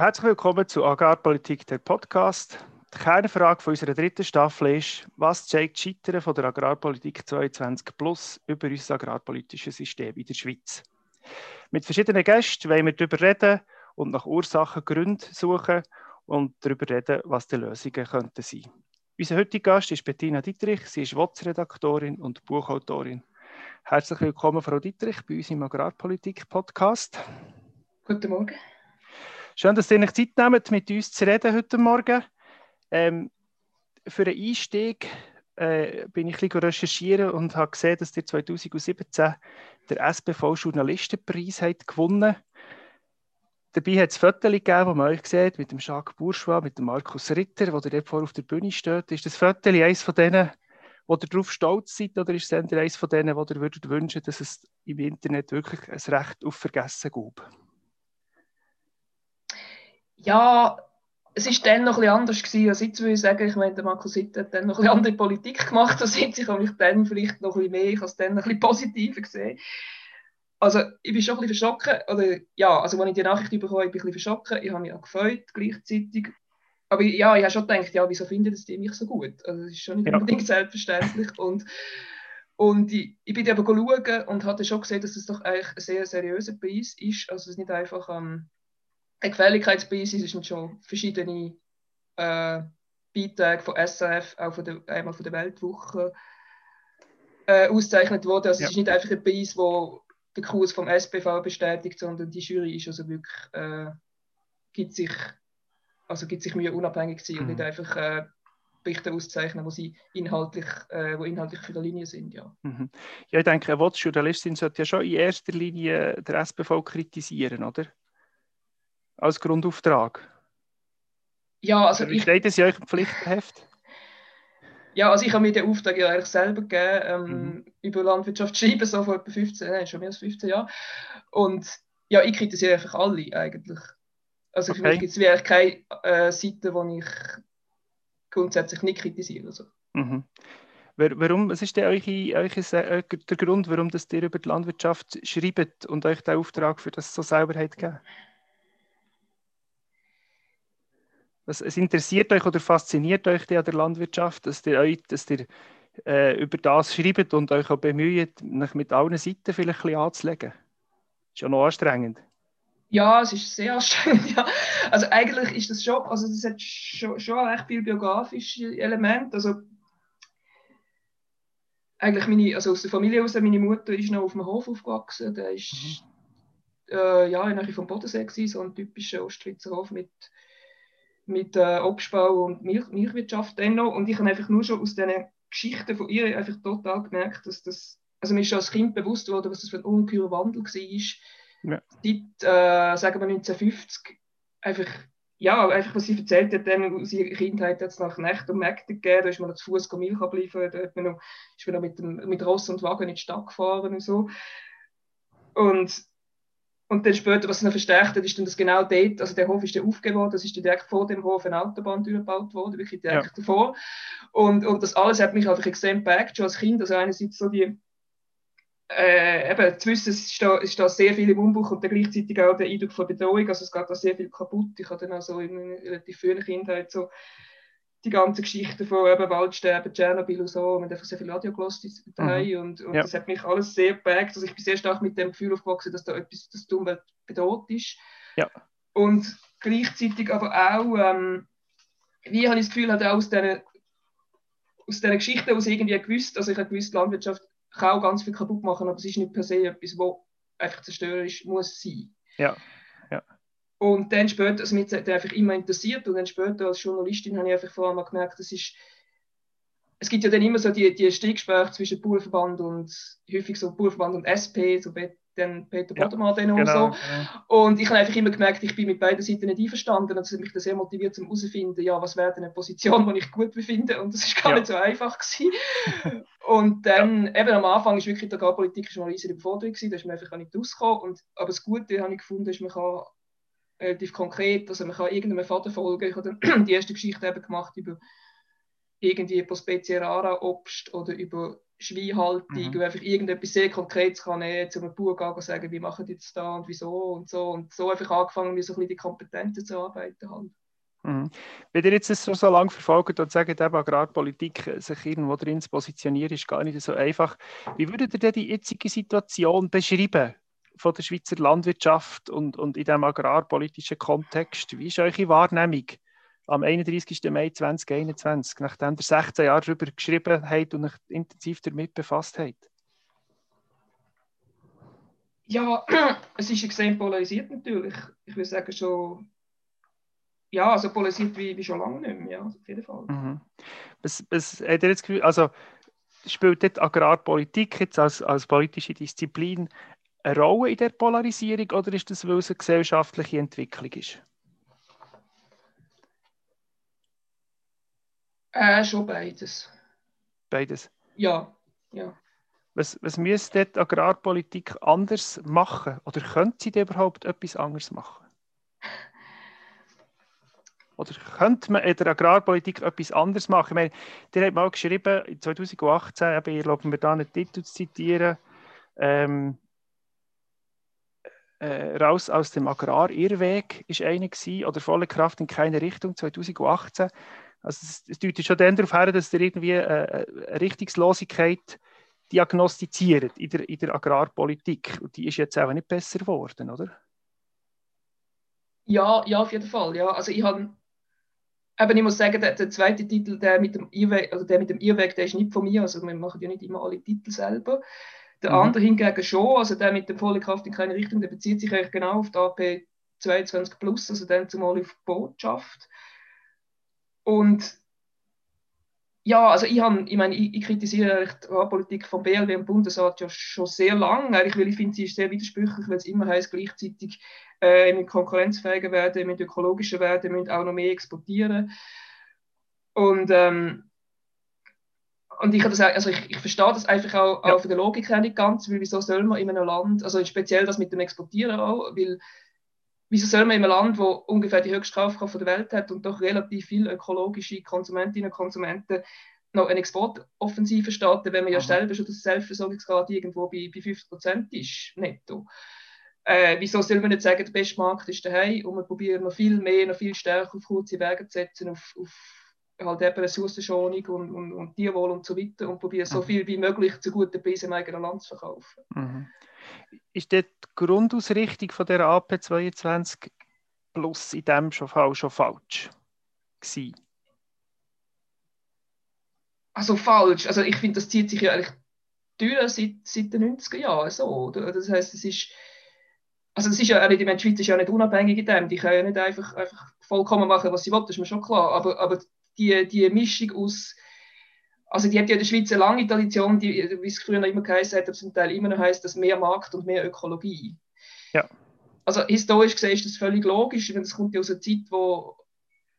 Herzlich willkommen zu Agrarpolitik, der Podcast. Die Kernfrage von unserer dritten Staffel ist, was zeigt das Scheitern von der Agrarpolitik 22 Plus über unser agrarpolitisches System in der Schweiz? Mit verschiedenen Gästen wollen wir darüber reden und nach Ursachen, Gründen suchen und darüber reden, was die Lösungen könnten sein. Unser heutiger Gast ist Bettina Dietrich. Sie ist WOTS-Redaktorin und Buchautorin. Herzlich willkommen, Frau Dietrich, bei uns im Agrarpolitik-Podcast. Guten Morgen. Schön, dass ihr euch Zeit nehmt, mit uns zu reden heute Morgen. Ähm, für einen Einstieg äh, bin ich ein bisschen recherchieren und habe gesehen, dass ihr 2017 den SBV-Journalistenpreis gewonnen habt. Dabei hat es Fotos gegeben, wo man euch sieht, mit dem Jacques Bourgeois, mit dem Markus Ritter, wo der dort vor auf der Bühne steht. Ist das Foto eines von denen, wo ihr darauf stolz seid, oder ist es eines von denen, wo ihr würdet wünschen, dass es im Internet wirklich ein Recht auf Vergessen gibt? Ja, es war dann noch etwas anders gewesen als jetzt, würde ich sagen. Ich meine, der Markus Ritter hat dann noch eine andere Politik gemacht als jetzt. Ich habe mich dann vielleicht noch ein bisschen mehr, ich habe es dann ein bisschen positiver gesehen also ich bin schon ein bisschen verschrocken, oder ja, also als ich die Nachricht bekommen habe, bin ich ein bisschen verschrocken, ich habe mich auch gefreut gleichzeitig, aber ja, ich habe schon gedacht, ja, wieso findet das die mich so gut? Also das ist schon nicht ja. unbedingt selbstverständlich und und ich, ich bin aber schauen und hatte schon gesehen, dass das doch eigentlich ein sehr seriöser Preis ist, also es ist nicht einfach ähm, ein Gefälligkeitspreis, es sind schon verschiedene äh, Beiträge von SRF, auch von der, einmal von der Weltwoche, äh, ausgezeichnet worden. Also ja. es ist nicht einfach ein Preis, wo der Kurs vom SPV bestätigt, sondern die Jury ist also wirklich, äh, gibt sich, also gibt sich Mühe, unabhängig zu sein mhm. und nicht einfach äh, Berichte auszeichnen, wo sie inhaltlich, äh, wo inhaltlich für die Linie sind. Ja, mhm. ja ich denke, eine Journalistin sollte ja schon in erster Linie der SPV kritisieren, oder? Als Grundauftrag. Ja, also Wie steht es in eurem Pflichtenheft? Ja, also ich habe mir den Auftrag ja eigentlich selber gegeben, ähm, mhm. über Landwirtschaft zu schreiben, so vor etwa 15, nein, schon mehr als 15 Jahren. Und ja, ich kritisiere einfach alle eigentlich. Also für okay. mich gibt es wirklich keine äh, Seite, die ich grundsätzlich nicht kritisiere. Also. Mhm. Warum, was ist denn eure, eure, äh, der Grund, warum das ihr über die Landwirtschaft schreibt und euch den Auftrag für das so selber habt gegeben? Was, es interessiert euch oder fasziniert euch die an der Landwirtschaft, dass ihr, euch, dass ihr äh, über das schreibt und euch auch bemüht, mich mit allen Seiten vielleicht ein bisschen anzulegen? Ist ja noch anstrengend. Ja, es ist sehr anstrengend, ja. Also eigentlich ist das schon, also das hat schon, schon recht viel biografische Elemente. Also eigentlich meine, also aus der Familie heraus, meine Mutter ist noch auf dem Hof aufgewachsen. Der ist mhm. äh, ja, in der vom Bodensee gewesen, so ein typischer Ostschweizer Hof mit mit äh, Obstbau und Milch, Milchwirtschaft dann noch. Und ich habe einfach nur schon aus diesen Geschichten von ihr einfach total gemerkt, dass das, also mir ist schon als Kind bewusst worden, was das für ein ungeheurer Wandel war. Ja. Seit, äh, sagen wir 1950, einfach, ja, einfach was sie erzählt hat, dann aus ihrer Kindheit hat es nach Nächten und Märkten gegeben, da ist man zu Fuß Milch abliefern, da ist man noch, ist man noch mit, dem, mit Ross und Wagen in die Stadt gefahren und so. Und und dann später, was es noch verstärkt hat, ist dann das genau dort, also der Hof ist dann aufgebaut, das ist direkt vor dem Hof eine Autobahn durchgebaut worden, wirklich direkt ja. davor. Und, und das alles hat mich einfach extrem geprägt, schon als Kind. Also einerseits so die, äh, eben zu wissen, es ist, da, es ist da sehr viel im Umbruch und dann gleichzeitig auch der Eindruck von Bedrohung, also es geht da sehr viel kaputt. Ich habe dann auch so in relativ frühen Kindheit so die ganze Geschichte von eben Waldsterben, Tschernobyl und so, wir haben einfach sehr viel Radio gehört mhm. und, und ja. das hat mich alles sehr geprägt. Also ich bin sehr stark mit dem Gefühl aufgewachsen, dass da etwas, das die Umwelt bedroht ist. Ja. Und gleichzeitig aber auch, ähm, wie habe ich das Gefühl, auch aus diesen aus dieser Geschichte aus irgendwie gewusst, also ich habe gewusst, Landwirtschaft kann auch ganz viel kaputt machen, aber es ist nicht per se etwas, was einfach zerstörerisch muss sein. Ja. Und dann später, also mich hat einfach immer interessiert und dann später als Journalistin habe ich einfach vor allem gemerkt, das ist, es gibt ja dann immer so die, die Stichgespräche zwischen Bauernverband und häufig so Bauernverband und SP, so dann Peter ja, Bodemann dann genau, so. Genau. Und ich habe einfach immer gemerkt, ich bin mit beiden Seiten nicht einverstanden und das hat mich dann sehr motiviert zum herauszufinden, ja, was wäre denn eine Position, die ich gut befinde und das ist gar ja. nicht so einfach gewesen. und dann, ja. eben am Anfang ist wirklich der Politik schon mal eine riesige Überforderung gewesen, da ist man einfach nicht rausgekommen und, aber das Gute habe ich gefunden, ist, man kann relativ konkret. Also man kann irgendeinem Vater folgen. Ich habe die erste Geschichte eben gemacht über irgendwie Prospezia rara Obst oder über Schweinhaltung, mhm. wo einfach irgendetwas sehr Konkretes kann nehmen, zu einem Bauer gehen und sagen, wie machen die das da und wieso und so. Und so einfach angefangen, wie so ein bisschen die Kompetenzen zu arbeiten. Halt. Mhm. Wenn ihr jetzt das so, so lange verfolgt und sagt, eben Agrarpolitik äh, sich irgendwo drin zu positionieren, ist gar nicht so einfach. Wie würdet ihr denn die jetzige Situation beschreiben von der Schweizer Landwirtschaft und, und in diesem agrarpolitischen Kontext? Wie ist eure Wahrnehmung am 31. Mai 2021, nachdem ihr 16 Jahre darüber geschrieben habt und euch intensiv damit befasst habt? Ja, es ist extrem polarisiert natürlich. Ich würde sagen, schon ja, also polarisiert wie, wie schon lange nicht mehr, ja, auf jeden Fall. Mhm. Was, was hat ihr jetzt Gefühl, also spielt dort Agrarpolitik jetzt als, als politische Disziplin eine Rolle in der Polarisierung oder ist das, weil es eine gesellschaftliche Entwicklung ist? Äh, schon beides. Beides? Ja, ja. Was, was müsste dort Agrarpolitik anders machen? Oder könnte sie überhaupt etwas anderes machen? Oder könnte man in der Agrarpolitik etwas anderes machen? Ich meine, der hat mal geschrieben, 2018, ich erlaube mir da einen Titel zu zitieren, ähm, äh, raus aus dem Agrarirrweg ist eine gewesen, oder volle Kraft in keine Richtung 2018. Also es, es deutet schon dann darauf her, dass der irgendwie äh, eine Richtungslosigkeit diagnostiziert in der, in der Agrarpolitik. Und die ist jetzt auch nicht besser geworden, oder? Ja, ja, auf jeden Fall. Ja. Also ich habe ich muss sagen, der, der, zweite Titel, der mit dem Irrweg, also der mit dem Irrweg, der ist nicht von mir. Also wir machen ja nicht immer alle Titel selber. Der mhm. andere hingegen schon, also der mit der volle Kraft in keine Richtung, der bezieht sich eigentlich genau auf die AP 22 Plus, also dann zumal auf Botschaft. Und ja, also ich, hab, ich, meine, ich, ich kritisiere die Agrarpolitik vom BLW und Bundesrat ja schon sehr lange, eigentlich, weil ich finde, sie ist sehr widersprüchlich, weil es immer heißt, gleichzeitig äh, mit konkurrenzfähiger werden, mit ökologischer werden, mit auch noch mehr exportieren. Und, ähm, und ich, das, also ich, ich verstehe das einfach auch, ja. auch von der Logik her nicht ganz, weil wieso soll man in einem Land, also speziell das mit dem Exportieren auch, weil wieso soll man in einem Land, wo ungefähr die höchste Kaufkraft der Welt hat und doch relativ viele ökologische Konsumentinnen und Konsumenten noch eine Exportoffensive starten, wenn man ja Aha. selber schon das Selbstversorgungsgrad irgendwo bei, bei 50 Prozent ist, netto. Äh, wieso soll man nicht sagen, der beste Markt ist daheim und wir probieren noch viel mehr, noch viel stärker auf kurze Wege zu setzen, auf, auf halt eben Ressourcenschonung und, und, und Tierwohl und so weiter und probieren so mhm. viel wie möglich zu guten Preisen im eigenen Land zu verkaufen. Mhm ist die Grundausrichtung von der AP22 Plus in dem Fall schon falsch gewesen? Also falsch. Also ich finde, das zieht sich ja eigentlich durch seit, seit den 90er Jahren so. Das heißt, es ist also das ist ja die Schweiz ist ja nicht unabhängig in dem. Die können ja nicht einfach, einfach vollkommen machen, was sie wollen, das ist mir schon klar. Aber, aber die, die Mischung aus also die hat ja in der Schweiz eine lange Tradition, die, wie es früher noch immer geheißen hat, aber zum Teil immer noch heißt, dass mehr Markt und mehr Ökologie. Ja. Also historisch gesehen ist das völlig logisch, wenn es kommt ja aus einer Zeit, wo,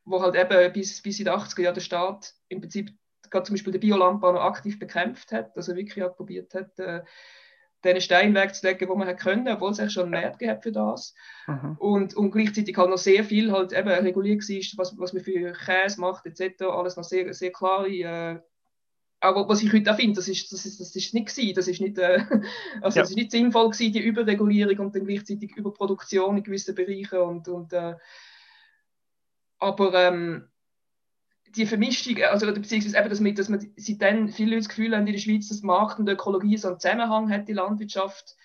wo halt eben bis, bis in die 80er Jahre der Staat im Prinzip gerade zum Beispiel den Biolandbau noch aktiv bekämpft hat, also wirklich auch probiert hat, äh, den Stein wegzulegen, wo man hat können, obwohl es eigentlich schon einen Markt gehabt für das. Mhm. Und, und gleichzeitig halt noch sehr viel halt eben reguliert war, was, was man für Käse macht etc. Alles noch sehr, sehr klare äh, aber was ich heute auch finde, das ist, das ist, das ist nicht gewesen. Das ist nicht, äh, also ja. das ist nicht sinnvoll gewesen, die Überregulierung und dann gleichzeitig Überproduktion in gewissen Bereichen und, und äh, aber ähm, die Vermischung, also beziehungsweise eben, dass, man, dass man seitdem viele Leute das Gefühl haben in der Schweiz, dass Markt und Ökologie so einen Zusammenhang hat, die Landwirtschaft,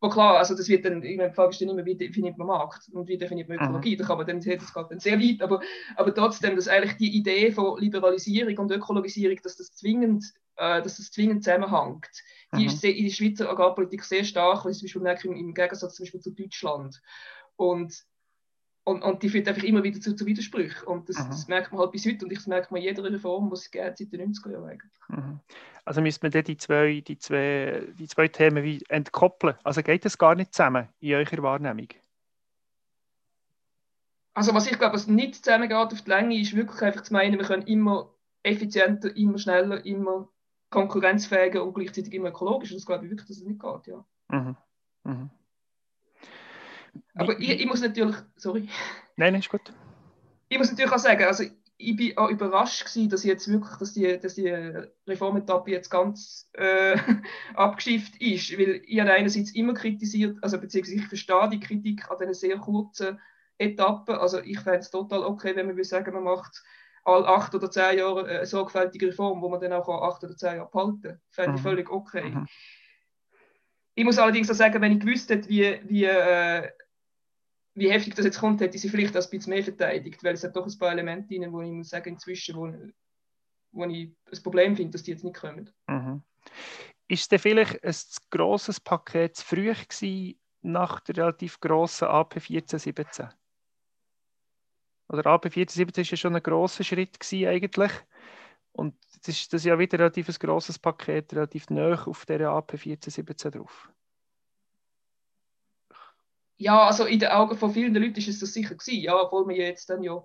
wo klar, also das wird dann, die Frage ist dann immer, wie definiert man Markt und wie definiert man Ökologie, mhm. da kann man dann, das geht dann sehr weit, aber, aber trotzdem, dass eigentlich die Idee von Liberalisierung und Ökologisierung, dass das zwingend, äh, dass das zwingend zusammenhängt, die mhm. ist in der Schweizer Agrarpolitik sehr stark, weil zum Beispiel im, im Gegensatz zum Beispiel zu Deutschland. Und und, und die führt einfach immer wieder zu, zu Widersprüchen. Und das, das, merkt man halt bis heute und das merkt man jeder Reform, die es gibt seit den 90er Jahren eigentlich. Mhm. Also müsste man die zwei, die, zwei, die zwei Themen wie entkoppeln? Also geht das gar nicht zusammen in eurer Wahrnehmung? Also was ich glaube, was nicht zusammengeht auf die Länge, ist wirklich einfach zu meinen, wir können immer effizienter, immer schneller, immer konkurrenzfähiger und gleichzeitig immer ökologischer. Das glaube ich wirklich, dass es nicht geht, ja. Mhm. Mhm. Aber ich, ich, muss natürlich, sorry. Nein, nein, ist gut. Ich muss natürlich auch sagen, also ich bin auch überrascht gewesen, dass jetzt wirklich, dass die, dass die Reformetappe jetzt ganz äh, abgeschifft ist, weil ich habe einerseits immer kritisiert, also beziehungsweise ich verstehe die Kritik an diesen sehr kurzen Etappen, also ich fände es total okay, wenn man will sagen, man macht alle acht oder zehn Jahre eine sorgfältige Reform, wo man dann auch acht oder zehn Jahre behalten fände ich mhm. völlig okay. Mhm. Ich muss allerdings auch sagen, wenn ich gewusst hätte, wie, wie äh, wie heftig das jetzt kommt, hätte ich sie vielleicht ein bisschen mehr verteidigt, weil es hat doch ein paar Elemente drin, wo ich muss sagen, inzwischen, wo, wo ich ein Problem finde, dass die jetzt nicht kommen. Mhm. Ist denn vielleicht ein grosses Paket zu früh gewesen, nach der relativ grossen AP 1417? Oder AP 1417 ist ja schon ein grosser Schritt gewesen, eigentlich. Und das ist, das ja wieder relativ ein grosses Paket, relativ nah auf der AP 1417 drauf. Ja, also in den Augen von vielen Leuten ist es das sicher gewesen, ja, obwohl wir jetzt dann ja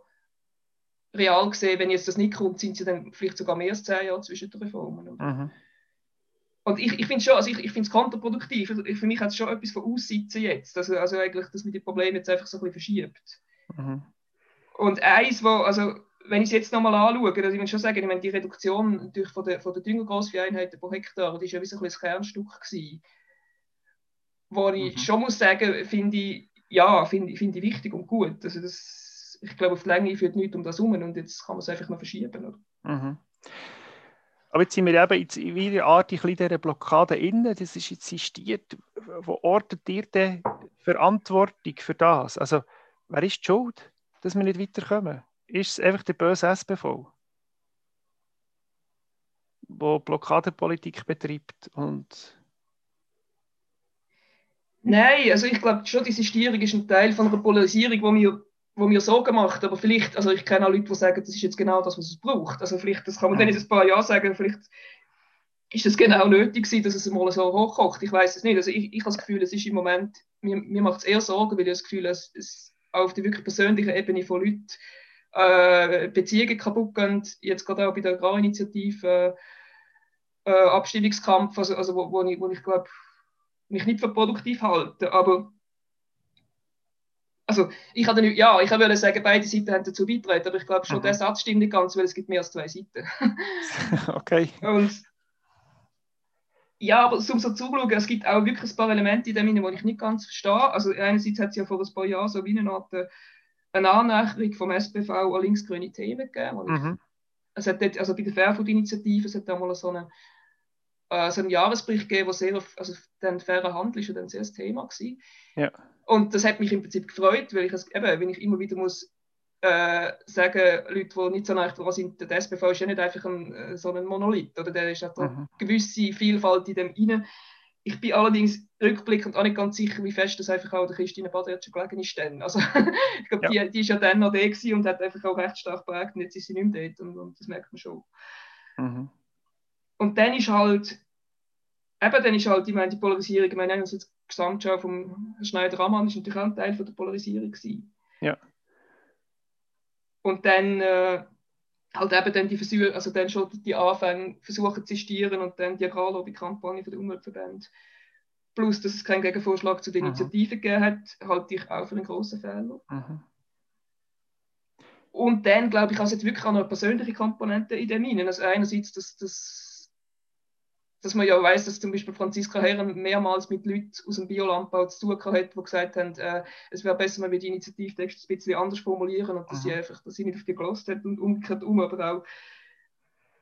real gesehen, wenn jetzt das nicht kommt, sind sie dann vielleicht sogar mehr als zehn Jahre zwischen den Reformen. Mhm. Und ich, ich finde schon, also ich, ich finde es kontraproduktiv. Also für mich hat es schon etwas von Aussitzen jetzt. Also, also eigentlich, dass man die Probleme jetzt einfach so ein bisschen verschiebt. Mhm. Und eins, wo, also wenn ich es jetzt nochmal anschaue, also ich will schon sagen, ich meine, die Reduktion durch von der, von der Düngergrossvieheinheiten pro Hektar, die war ja wie so ein, ein Kernstück gewesen wo ich mhm. schon muss sagen, finde ich, ja, finde find ich wichtig und gut. Also das, ich glaube, auf die Länge führt nichts um das herum und jetzt kann man es einfach noch verschieben. Oder? Mhm. Aber jetzt sind wir eben jetzt wieder artig in dieser Blockade innen. Das ist jetzt sistiert. Wo ortet ihr denn Verantwortung für das? Also, wer ist die Schuld, dass wir nicht weiterkommen? Ist es einfach der böse SBV, der Blockadepolitik betreibt und Nein, also ich glaube schon, diese Stierung ist ein Teil von einer Polarisierung, wo mir, wo mir Sorgen macht. Aber vielleicht, also ich kenne auch Leute, die sagen, das ist jetzt genau das, was es braucht. Also vielleicht, das kann man dann in ein paar Jahren sagen, vielleicht ist es genau nötig gewesen, dass es mal so hochkocht. Ich weiß es nicht. Also ich, ich habe das Gefühl, es ist im Moment, mir, mir macht es eher Sorgen, weil ich das Gefühl es, es auf der wirklich persönlichen Ebene von Leuten äh, Beziehungen kaputt gehen. Jetzt gerade auch bei der Agrarinitiative äh, äh, Abstimmungskampf, also, also wo, wo, ich, wo ich glaube, mich nicht für produktiv halten, aber also ich hatte ja, ich würde sagen, beide Seiten haben dazu beigetragen, aber ich glaube schon, mhm. der Satz stimmt nicht ganz, weil es gibt mehr als zwei Seiten. okay. Und ja, aber um so zuzuschauen, es gibt auch wirklich ein paar Elemente in dem, die ich nicht ganz verstehe. Also einerseits hat es ja vor ein paar Jahren so wie eine Art äh, eine Annäherung vom SPV an linksgrüne Themen gegeben. Mhm. es hat dort, also bei der Fairfood-Initiative, es hat da mal so eine äh, so einen Jahresbericht gegeben, der sehr auf, also den fairen Handel ist ja dann sehr das Thema gewesen. Ja. Und das hat mich im Prinzip gefreut, weil ich es, eben, wenn ich immer wieder muss äh, sagen, Leute, die nicht so dran sind, der SPV ist ja nicht einfach ein, äh, so ein Monolith, oder der ist hat mhm. eine gewisse Vielfalt in dem rein. Ich bin allerdings rückblickend auch nicht ganz sicher, wie fest das einfach auch der Christine Baderetscher gelegen ist. Dann. Also, ich glaube, ja. die, die ist ja dann noch da und hat einfach auch recht stark prägt und jetzt ist sie nicht mehr dort und, und das merkt man schon. Mhm und dann ist halt, eben dann ist halt, ich meine, die Polarisierung, ich meine, einerseits die Gesamtschau vom Schneider-Ammann ist natürlich auch ein Teil von der Polarisierung gewesen. Ja. Und dann äh, halt eben dann die Versuche, also dann schon die Anfänge versuchen zu zistieren und dann die Agrarlobby-Kampagne der Umweltverband. Plus, dass es keinen Gegenvorschlag zu der mhm. Initiative gegeben hat, halte ich auch für einen grossen Fehler. Mhm. Und dann, glaube ich, also jetzt wirklich auch noch eine persönliche Komponente in dem hinein. Also einerseits, dass das dass man ja weiß, dass zum Beispiel Franziska Herren mehrmals mit Leuten aus dem Biolandbau zu tun hat, die gesagt haben, äh, es wäre besser, wenn wir die Initiativtexte ein bisschen anders formulieren und dass sie einfach, dass sie nicht auf die gelost hat und umgekehrt um, aber auch,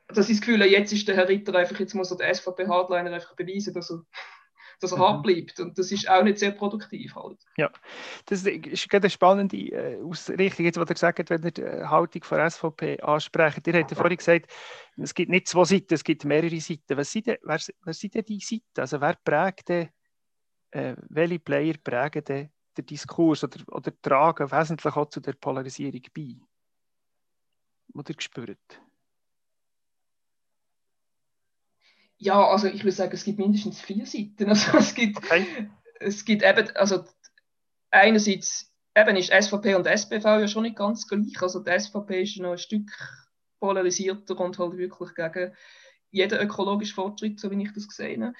dass ich das Gefühl habe, jetzt ist der Herr Ritter einfach, jetzt muss er der SVP-Hardliner einfach beweisen, dass er dass er mhm. hart bleibt. Und das ist auch nicht sehr produktiv halt. Ja, das ist gerade eine spannende äh, Ausrichtung, jetzt, was er gesagt hat, wenn er die äh, Haltung von SVP ansprecht. Ihr habt ja vorhin gesagt, es gibt nicht zwei Seiten, es gibt mehrere Seiten. Was sind denn, wer, wer sind denn die Seiten? Also wer prägt denn, äh, welche Player prägen denn den Diskurs oder, oder tragen wesentlich auch zu der Polarisierung bei? Oder gespürt? Ja, also ich würde sagen, es gibt mindestens vier Seiten. Also es gibt, okay. es gibt eben, also einerseits eben ist SVP und SPV ja schon nicht ganz gleich. Also die SVP ist noch ein Stück polarisierter und halt wirklich gegen jeden ökologischen Fortschritt, so wie ich das gesehen habe.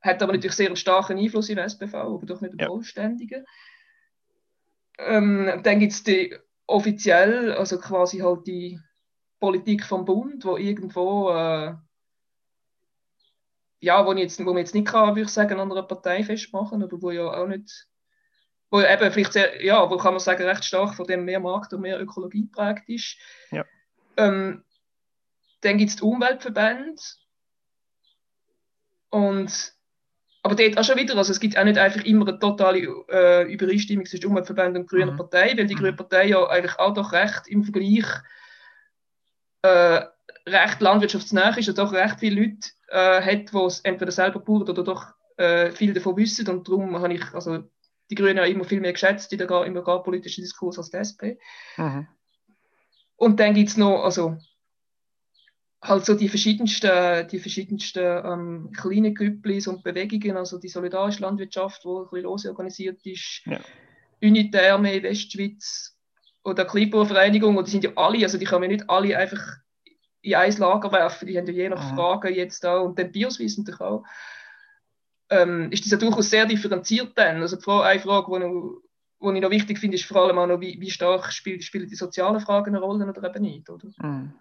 Hat aber natürlich sehr einen starken Einfluss im SPV, aber doch nicht einen ja. vollständigen. Ähm, dann gibt es die offiziell, also quasi halt die Politik vom Bund, wo irgendwo äh, ja, wo, ich jetzt, wo man jetzt nicht kann, würde ich sagen, an einer Partei festmachen, aber wo ja auch nicht, wo eben vielleicht sehr, ja, wo kann man sagen, recht stark von dem mehr Markt und mehr Ökologie prägt ist. Ja. Ähm, dann gibt es die Umweltverbände und aber dort auch schon wieder, also es gibt auch nicht einfach immer eine totale äh, Übereinstimmung zwischen Umweltverbänden und Grüner mhm. Partei, weil die mhm. Grüne Partei ja eigentlich auch doch recht im Vergleich äh, recht landwirtschaftsnah ist und doch recht viele Leute äh, hat, die es entweder selber bauen oder doch äh, viel davon wissen. Und darum habe ich also die Grünen immer viel mehr geschätzt in der im agrarpolitischen Diskurs als die SP. Mhm. Und dann gibt es noch, also halt so die verschiedensten, die verschiedensten ähm, kleinen Grüpplis und Bewegungen, also die solidarische Landwirtschaft, die ein bisschen lose organisiert ist, ja. Unitärme Westschweiz oder Kleinbauervereinigung, und die sind ja alle, also die kann man nicht alle einfach in ein Lager werfen, die haben ja je nach. Frage jetzt da und dann Bioswiss natürlich auch, ähm, ist das ja durchaus sehr differenziert dann. Also Frage, eine Frage, die noch, die ich noch wichtig finde, ist vor allem auch noch, wie, wie stark spiel, spielen die sozialen Fragen eine Rolle oder eben nicht, oder? Mhm.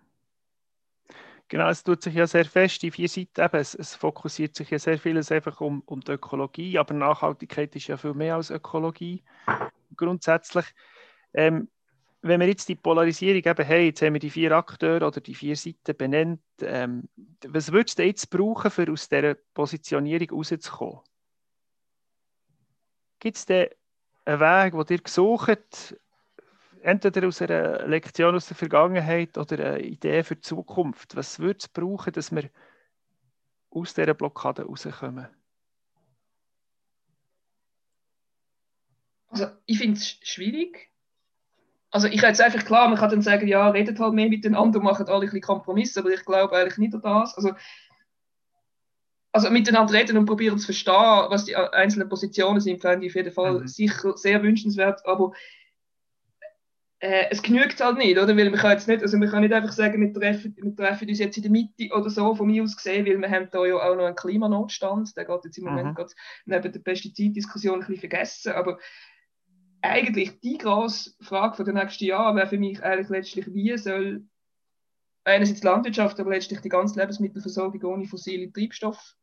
Genau, es tut sich ja sehr fest, die vier Seiten eben, es, es, fokussiert sich ja sehr vieles einfach um, um die Ökologie, aber Nachhaltigkeit ist ja viel mehr als Ökologie grundsätzlich. Ähm, wenn wir jetzt die Polarisierung eben haben, jetzt haben wir die vier Akteure oder die vier Seiten benannt, ähm, was würdest du jetzt brauchen, um aus dieser Positionierung rauszukommen? Gibt es da einen Weg, den ihr gesucht entweder aus einer Lektion aus der Vergangenheit oder eine Idee für die Zukunft? Was würde es brauchen, dass wir aus dieser Blockade rauskommen? Also ich finde es schwierig, also ich jetzt einfach klar, man kann dann sagen, ja, redet halt mehr miteinander, macht alle ein bisschen Kompromisse, aber ich glaube eigentlich nicht an das. Also, also miteinander reden und probieren zu verstehen, was die einzelnen Positionen sind, fände ich auf jeden Fall mhm. sicher sehr wünschenswert, aber äh, es genügt halt nicht, oder? Weil man kann jetzt nicht, also man kann nicht einfach sagen, wir treffen, wir treffen uns jetzt in der Mitte oder so, von mir aus gesehen, weil wir haben da ja auch noch einen Klimanotstand, der geht jetzt im Moment mhm. gerade neben der Pestiziddiskussion ein bisschen vergessen, aber eigentlich die grosse Frage der nächsten Jahre wäre für mich eigentlich letztlich, wie soll einerseits die Landwirtschaft, aber letztlich die ganze Lebensmittelversorgung ohne fossile Treibstoffe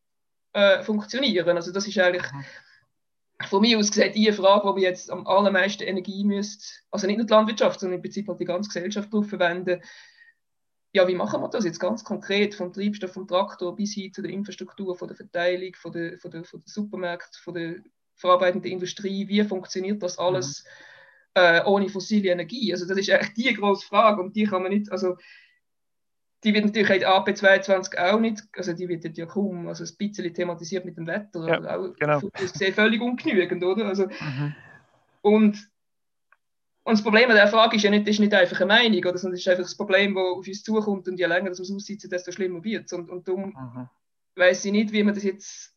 äh, funktionieren. Also das ist eigentlich mhm. von mir aus gesehen die Frage, wo wir jetzt am allermeisten Energie müsste, also nicht nur die Landwirtschaft, sondern im Prinzip halt die ganze Gesellschaft darauf verwenden. Ja, wie machen wir das jetzt ganz konkret, vom Treibstoff, vom Traktor bis hin zu der Infrastruktur, von der Verteilung, von der, von der, von der Supermärkte, von der verarbeitende Industrie, wie funktioniert das alles äh, ohne fossile Energie? Also das ist eigentlich die große Frage und die kann man nicht, also die wird natürlich in AP22 auch nicht, also die wird ja kaum, also ein bisschen thematisiert mit dem Wetter, ja, aber auch genau. das ist völlig ungenügend, oder? Also, mhm. und, und das Problem an der Frage ist ja nicht, ist nicht einfach eine Meinung, oder, sondern es ist einfach das Problem, das auf uns zukommt und je länger das wir aussitzen, desto schlimmer wird es. Und, und darum mhm. weiß ich nicht, wie man das jetzt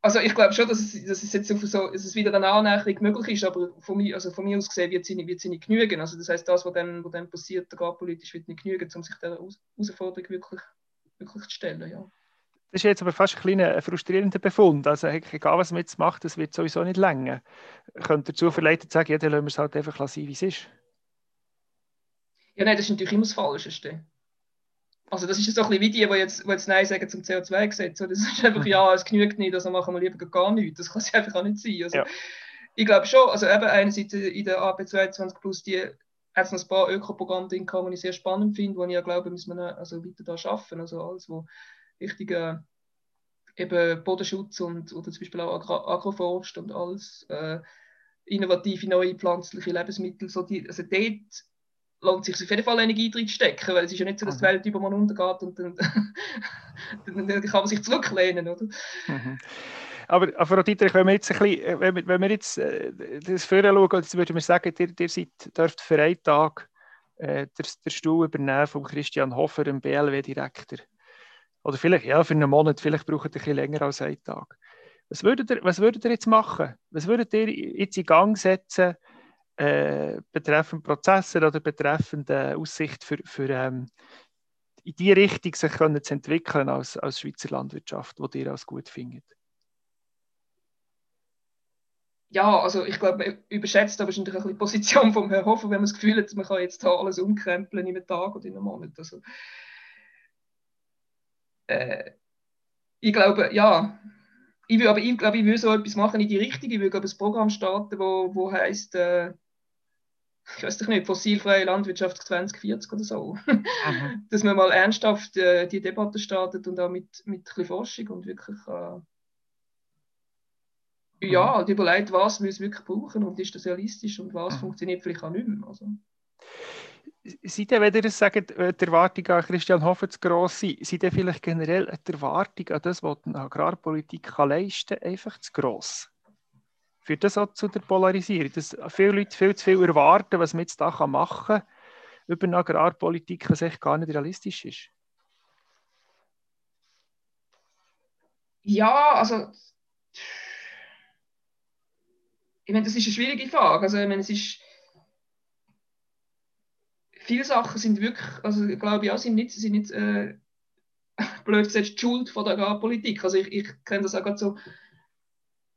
also ich glaube schon, dass es, dass es jetzt so, dass es wieder eine Annäherung möglich ist, aber von mir, also von mir aus gesehen wird sie nicht, wird sie nicht genügen. Also das heißt, das, was dann, was dann passiert, politisch wird nicht genügen, um sich der Herausforderung wirklich, wirklich zu stellen. Ja. Das ist jetzt aber fast ein kleiner frustrierender Befund. Also egal, was man jetzt macht, das wird sowieso nicht länger. Könnt dazu verleitet sagen, ja, dann lassen wir es halt einfach sein, wie es ist. Ja, nein, das ist natürlich immer das Falscheste. Also das ist so ein bisschen wie die, die jetzt, die jetzt Nein sagen zum CO2-Gesetz. Das ist einfach, mhm. ja, es genügt nicht, also machen wir lieber gar nichts. Das kann es einfach auch nicht sein. Also, ja. Ich glaube schon, also eben einerseits in der AP22 Plus, die hat es noch ein paar Ökoprogramme drin, die ich sehr spannend finde, wo ich ja glaube, müssen wir also weiter da schaffen. Also alles, wo wichtige eben Bodenschutz und oder zum Beispiel auch Agro Agroforst und alles äh, innovative neue pflanzliche Lebensmittel, so die, also dort lohnt sich auf jeden Fall Energie drin stecken, weil es ist ja nicht so, dass die. Welt über mal untergeht und dann, dann, dann, kann man sich zurücklehnen, oder? Mhm. Aber, Frau Dietrich, wenn wir jetzt ein bisschen, äh, wenn wir, wenn wir jetzt äh, das vorher schauen, jetzt würde man sagen, ihr, ihr seid, dürft für einen Tag äh, der, der Stuhl übernehmen von Christian Hofer, dem BLW-Direktor. Oder vielleicht, ja, für einen Monat, vielleicht braucht ihr ein bisschen länger als einen Tag. Was würdet ihr, was würdet ihr jetzt machen? Was würdet ihr jetzt in Gang setzen, äh, betreffend Prozesse oder betreffend äh, Aussicht für, für ähm, in die Richtung sich können zu entwickeln als, als Schweizer Landwirtschaft, die ihr als gut findet? ja, also ich glaube, man überschätzt da wahrscheinlich ein bisschen die Position vom Herrn Hofer, wenn man das Gefühl hat, man kann jetzt da alles umkrempeln in einem Tag oder in einem Monat. Also, äh, ich glaube, ja, ich will, aber ich glaube, ich will so etwas machen in die Richtung. Ich will glaube, ein Programm starten, wo, wo heißt, äh, ich weiß nicht, fossilfreie Landwirtschaft 2040 oder so. Dass man mal ernsthaft äh, die Debatte startet und auch mit, mit ein bisschen Forschung und wirklich äh, ja, halt überlegt, was wir wirklich brauchen und ist das realistisch und was funktioniert vielleicht auch nicht mehr. Also. Seid ihr, wenn ihr sagt, äh, die Erwartung an Christian Hofer zu gross sein, seid ihr vielleicht generell die Erwartung an das, was die Agrarpolitik kann leisten kann, einfach zu gross? Führt das auch zu der Polarisierung, dass viele Leute viel zu viel erwarten, was man jetzt da machen kann über eine Agrarpolitik, was echt gar nicht realistisch ist? Ja, also ich meine, das ist eine schwierige Frage. Also, ich meine, es ist viele Sachen sind wirklich, also glaube ich auch, sind nicht, sind nicht äh, blöd gesagt, die Schuld von der Agrarpolitik. Also ich, ich kenne das auch gerade so,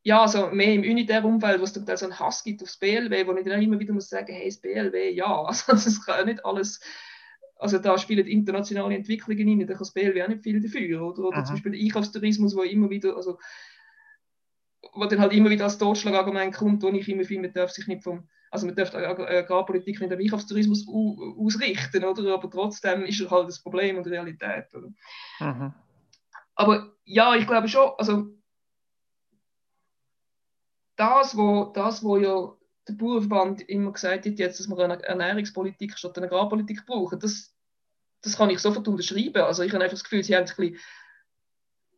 ja, also mehr im unitären Umfeld, wo es da so einen Hass gibt aufs BLW, wo ich dann immer wieder muss sagen, hey, das BLW, ja, also das kann ja nicht alles, also da spielen internationale Entwicklungen rein, da kann das BLW auch nicht viel dafür, oder, oder zum Beispiel der Einkaufstourismus, wo immer wieder, also wo dann halt immer wieder als Totschlagargument kommt, wo ich immer finde, man darf sich nicht vom, also man darf Agrarpolitik nicht am Einkaufstourismus ausrichten, oder? aber trotzdem ist halt das Problem und die Realität. Oder? Mhm. Aber ja, ich glaube schon, also das, wo, das, wo ja der Bauernverband immer gesagt hat, jetzt, dass wir eine Ernährungspolitik statt eine Agrarpolitik brauchen, das, das kann ich sofort unterschreiben. Also ich habe einfach das Gefühl, sie haben sich ein bisschen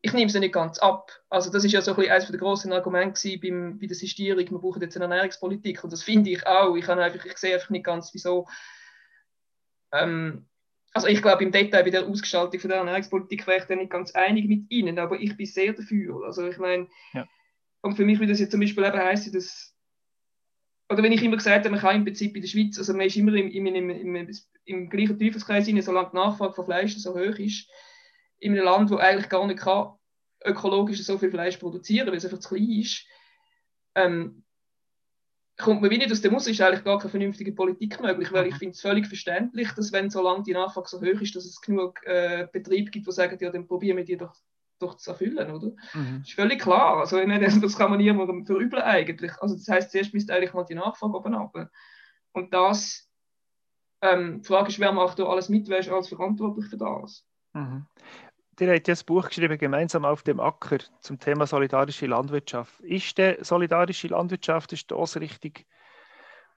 ich nehme es nicht ganz ab. Also das ist ja so ein eines der grossen Argumente beim, bei der Sistierung, wir brauchen jetzt eine Ernährungspolitik und das finde ich auch. Ich, einfach, ich sehe einfach nicht ganz, wieso. Ähm, also ich glaube, im Detail bei der Ausgestaltung von der Ernährungspolitik wäre ich da nicht ganz einig mit Ihnen, aber ich bin sehr dafür. Also ich meine, ja. Und für mich würde das jetzt zum Beispiel eben heißen, dass, oder wenn ich immer gesagt habe, man kann im Prinzip in der Schweiz, also man ist immer im, im, im, im, im gleichen Teufelskreis solange die Nachfrage von Fleisch so hoch ist, in einem Land, wo eigentlich gar nicht kann, ökologisch so viel Fleisch produzieren, weil es einfach zu klein ist, ähm, kommt man wie nicht aus dem Muss, ist eigentlich gar keine vernünftige Politik möglich, weil ich mhm. finde es völlig verständlich, dass wenn solange die Nachfrage so hoch ist, dass es genug äh, Betriebe gibt, die sagen, ja, dann probieren wir die doch, doch zu erfüllen, oder? Mhm. Das ist völlig klar. Also, das kann man niemandem verübeln eigentlich. Also das heißt, zuerst müsste eigentlich mal die Nachfrage oben runter. Und das, ähm, die Frage ist, wer macht da alles mit, wer ist alles verantwortlich für das? Mhm. Ihr habt ja ein Buch geschrieben, gemeinsam auf dem Acker, zum Thema solidarische Landwirtschaft. Ist die solidarische Landwirtschaft ist das richtig,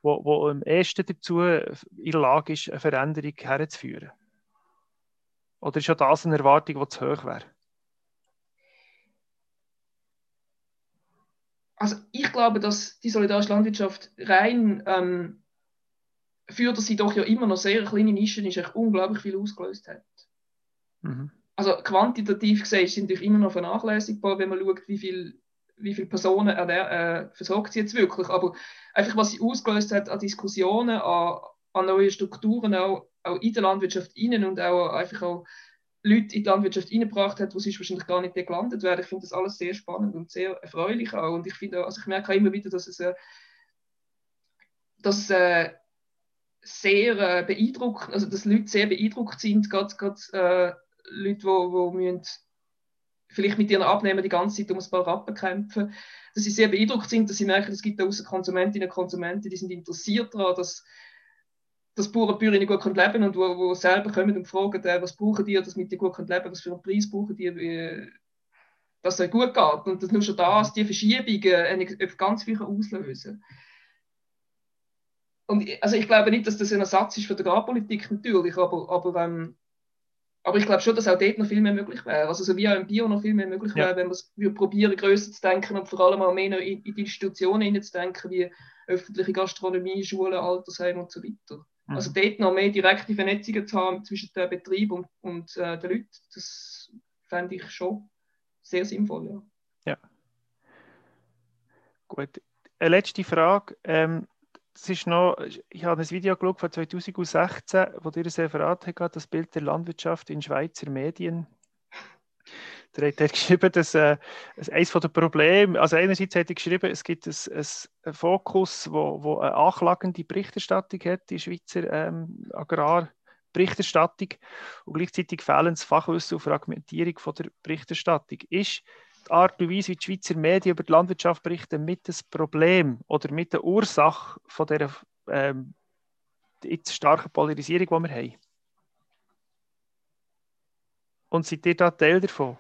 wo, wo am ehesten dazu in der Lage ist, eine Veränderung herzuführen? Oder ist ja das eine Erwartung, die zu hoch wäre? Also ich glaube, dass die solidarische Landwirtschaft rein ähm, für dass sie doch ja immer noch sehr kleine Nischen ist, unglaublich viel ausgelöst hat. Mhm also quantitativ gesehen sind natürlich immer noch vernachlässigbar, wenn man schaut, wie viele wie viele Personen äh, versorgt sie jetzt wirklich. Aber einfach, was sie ausgelöst hat an Diskussionen, an, an neue Strukturen, auch, auch in der Landwirtschaft innen und auch einfach auch Leute in die Landwirtschaft reingebracht hat, wo sie wahrscheinlich gar nicht gelandet wären. Ich finde das alles sehr spannend und sehr erfreulich auch. Und ich finde, also ich merke auch immer wieder, dass es, äh, dass äh, sehr äh, beeindruckend, also dass Leute sehr beeindruckt sind, gerade, gerade äh, Leute, die, die müssen vielleicht mit ihren Abnehmern die ganze Zeit um ein paar Rappen kämpfen, dass sie sehr beeindruckt sind, dass sie merken, es gibt außer Konsumentinnen und Konsumenten, die sind interessiert daran, dass, dass Bauern und Bäuerinnen gut leben können und wo, wo selber kommen und fragen, äh, was brauchen die, dass mit die gut leben können, was für einen Preis brauchen die, wie, dass es gut geht. Und dass nur schon das, die Verschiebungen ganz viel auslösen und also ich glaube nicht, dass das ein Ersatz ist für die Agrarpolitik natürlich, aber, aber wenn, aber ich glaube schon, dass auch dort noch viel mehr möglich wäre. Also so wie auch im Bio noch viel mehr möglich wäre, ja. wenn wir probieren, größer zu denken und vor allem auch mehr in, in die Institutionen zu denken, wie öffentliche Gastronomie, Schulen, Altersheim und so weiter. Mhm. Also dort noch mehr direkte Vernetzungen zu haben zwischen dem Betrieb und, und äh, den Leuten, das fände ich schon sehr sinnvoll. Ja. ja. Gut. Eine letzte Frage. Ähm, das ist noch, ich habe ein Video geschaut von 2016, wo dir ein Referat hat, das Bild der Landwirtschaft in Schweizer Medien. Der hat geschrieben, dass äh, eines der Probleme, also einerseits hat er geschrieben, es gibt ein, ein Fokus, wo, wo eine anklagende Berichterstattung hat, die Schweizer ähm, Agrarberichterstattung, und gleichzeitig fehlendes Fachwissen und Fragmentierung von der Berichterstattung. Ist die Art und Weise, wie die Schweizer Medien über die Landwirtschaft berichten, mit das Problem oder mit der Ursache von dieser ähm, starken Polarisierung, die wir haben? Und seid ihr da Teil davon?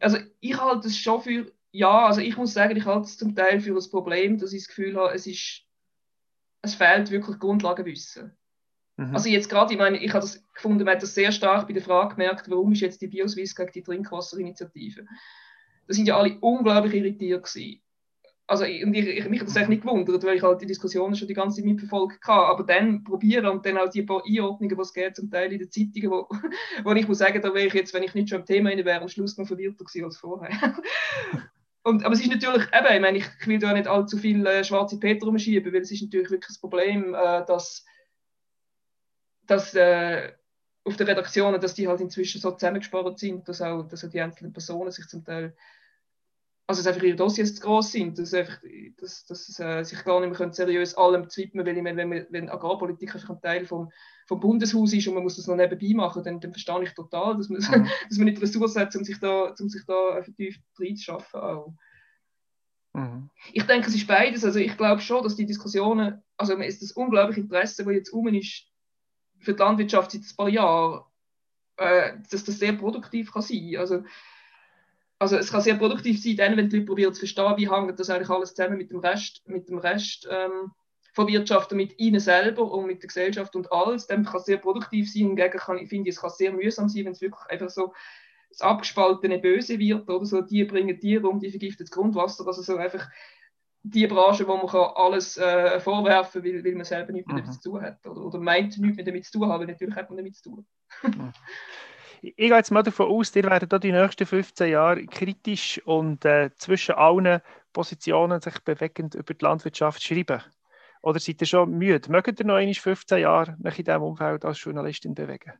Also ich halte es schon für, ja, also ich muss sagen, ich halte es zum Teil für ein Problem, dass ich das Gefühl habe, es ist, es fehlt wirklich Grundlagenwissen. Mhm. Also jetzt gerade, ich meine, ich habe das gefunden, man hat das sehr stark bei der Frage gemerkt, warum ist jetzt die Bioswiss gegen die Trinkwasserinitiative. Da sind ja alle unglaublich irritiert gewesen also ich, ich, mich hat das eigentlich nicht gewundert, weil ich halt die Diskussionen schon die ganze Zeit mitverfolgt habe. Aber dann probieren und dann auch die paar Einordnungen, die es geht, zum Teil in den Zeitungen, wo, wo ich muss sagen, da wäre ich jetzt, wenn ich nicht schon im Thema wäre, am Schluss noch verwirrter gewesen als vorher. und, aber es ist natürlich, eben, ich meine, ich will da nicht allzu viel äh, schwarze Peter rumschieben, weil es ist natürlich wirklich das Problem, äh, dass, dass äh, auf der Redaktionen, dass die halt inzwischen so zusammengespart sind, dass auch, dass auch die einzelnen Personen sich zum Teil also dass einfach ihre Dossiers zu groß sind, dass, einfach, dass, dass äh, sich gar nicht mehr seriös allem widmen wenn, wenn, wenn Agrarpolitik einfach ein Teil vom, vom Bundeshaus ist und man muss das noch nebenbei machen, dann, dann verstehe ich total, dass man, mhm. dass man nicht Ressourcen hat, um sich da, um sich da vertieft reinzuschaffen auch. Mhm. Ich denke, es ist beides. Also ich glaube schon, dass die Diskussionen, also ist das unglaubliche Interesse, das jetzt um ist für die Landwirtschaft seit ein paar Jahren, äh, dass das sehr produktiv kann sein. Also also es kann sehr produktiv sein, dann, wenn die Leute probieren zu verstehen, wie hängt das eigentlich alles zusammen mit dem Rest, mit dem Rest ähm, von Wirtschaft und mit ihnen selber und mit der Gesellschaft und alles, dann kann es sehr produktiv sein. Hingegen kann, ich finde, es kann sehr mühsam sein, wenn es wirklich einfach so das abgespaltene Böse wird oder so, die bringen Tiere um, die vergiftet das Grundwasser, also so einfach die Branche, wo man kann alles äh, vorwerfen kann, weil, weil man selber nichts mhm. damit zu tun hat oder, oder meint, nichts mehr damit zu tun haben, natürlich hat man damit zu tun. Ich gehe jetzt mal davon aus, ihr werdet die nächsten 15 Jahre kritisch und äh, zwischen allen Positionen sich bewegend über die Landwirtschaft schreiben. Oder seid ihr schon müde? Mögt ihr noch einmal 15 Jahre nach in diesem Umfeld als Journalistin bewegen?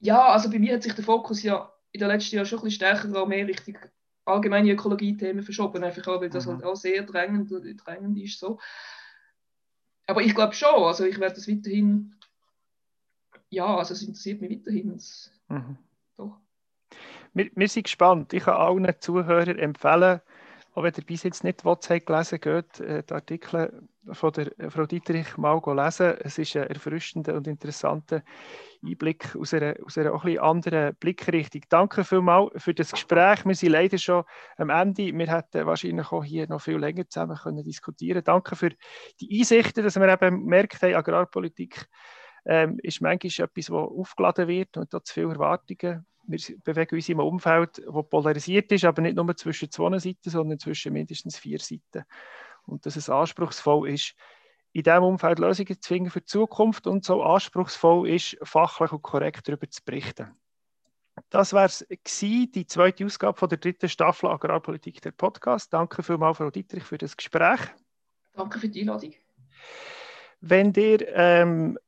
Ja, also bei mir hat sich der Fokus ja in den letzten Jahren schon ein bisschen stärker auch mehr Richtung allgemeine Ökologie-Themen verschoben, einfach auch, weil das mhm. halt auch sehr drängend, drängend ist. So. Aber ich glaube schon, also ich werde das weiterhin ja, also es interessiert mich weiterhin. Mhm. Doch. Wir, wir, sind gespannt. Ich kann allen Zuhörern empfehlen, auch wenn ihr bis jetzt nicht WhatsApp gelesen geht, äh, die Artikel von der äh, Frau Dietrich mal lesen. Es ist ein erfrischender und interessanter Einblick aus einer, aus einer auch ein anderen Blickrichtung. Danke vielmals für das Gespräch. Wir sind leider schon am Ende. Wir hätten wahrscheinlich auch hier noch viel länger zusammen können diskutieren Danke für die Einsichten, dass wir eben gemerkt haben, Agrarpolitik ähm, ist manchmal etwas, das aufgeladen wird und da zu viele Erwartungen. Wir bewegen uns in einem Umfeld, das polarisiert ist, aber nicht nur zwischen zwei Seiten, sondern zwischen mindestens vier Seiten. Und dass es anspruchsvoll ist, in diesem Umfeld Lösungen zu finden für die Zukunft und so anspruchsvoll ist, fachlich und korrekt darüber zu berichten. Das wäre es die zweite Ausgabe von der dritten Staffel Agrarpolitik der Podcast. Danke vielmals, Frau Dietrich, für das Gespräch. Danke für die Einladung. Wenn ihr ähm,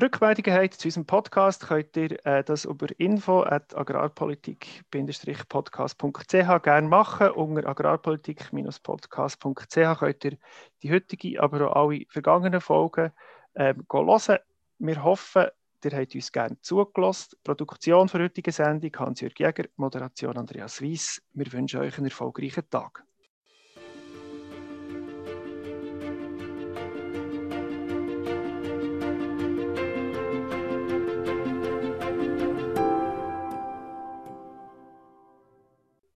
Rückmeldungen habt zu unserem Podcast, könnt ihr äh, das über info.agrarpolitik-podcast.ch gerne machen. Unter agrarpolitik-podcast.ch könnt ihr die heutige, aber auch alle vergangenen Folgen ähm, hören. Wir hoffen, ihr habt uns gerne zugelassen. Produktion für heutige Sendung Hans-Jörg Jäger, Moderation Andreas Weiss. Wir wünschen euch einen erfolgreichen Tag.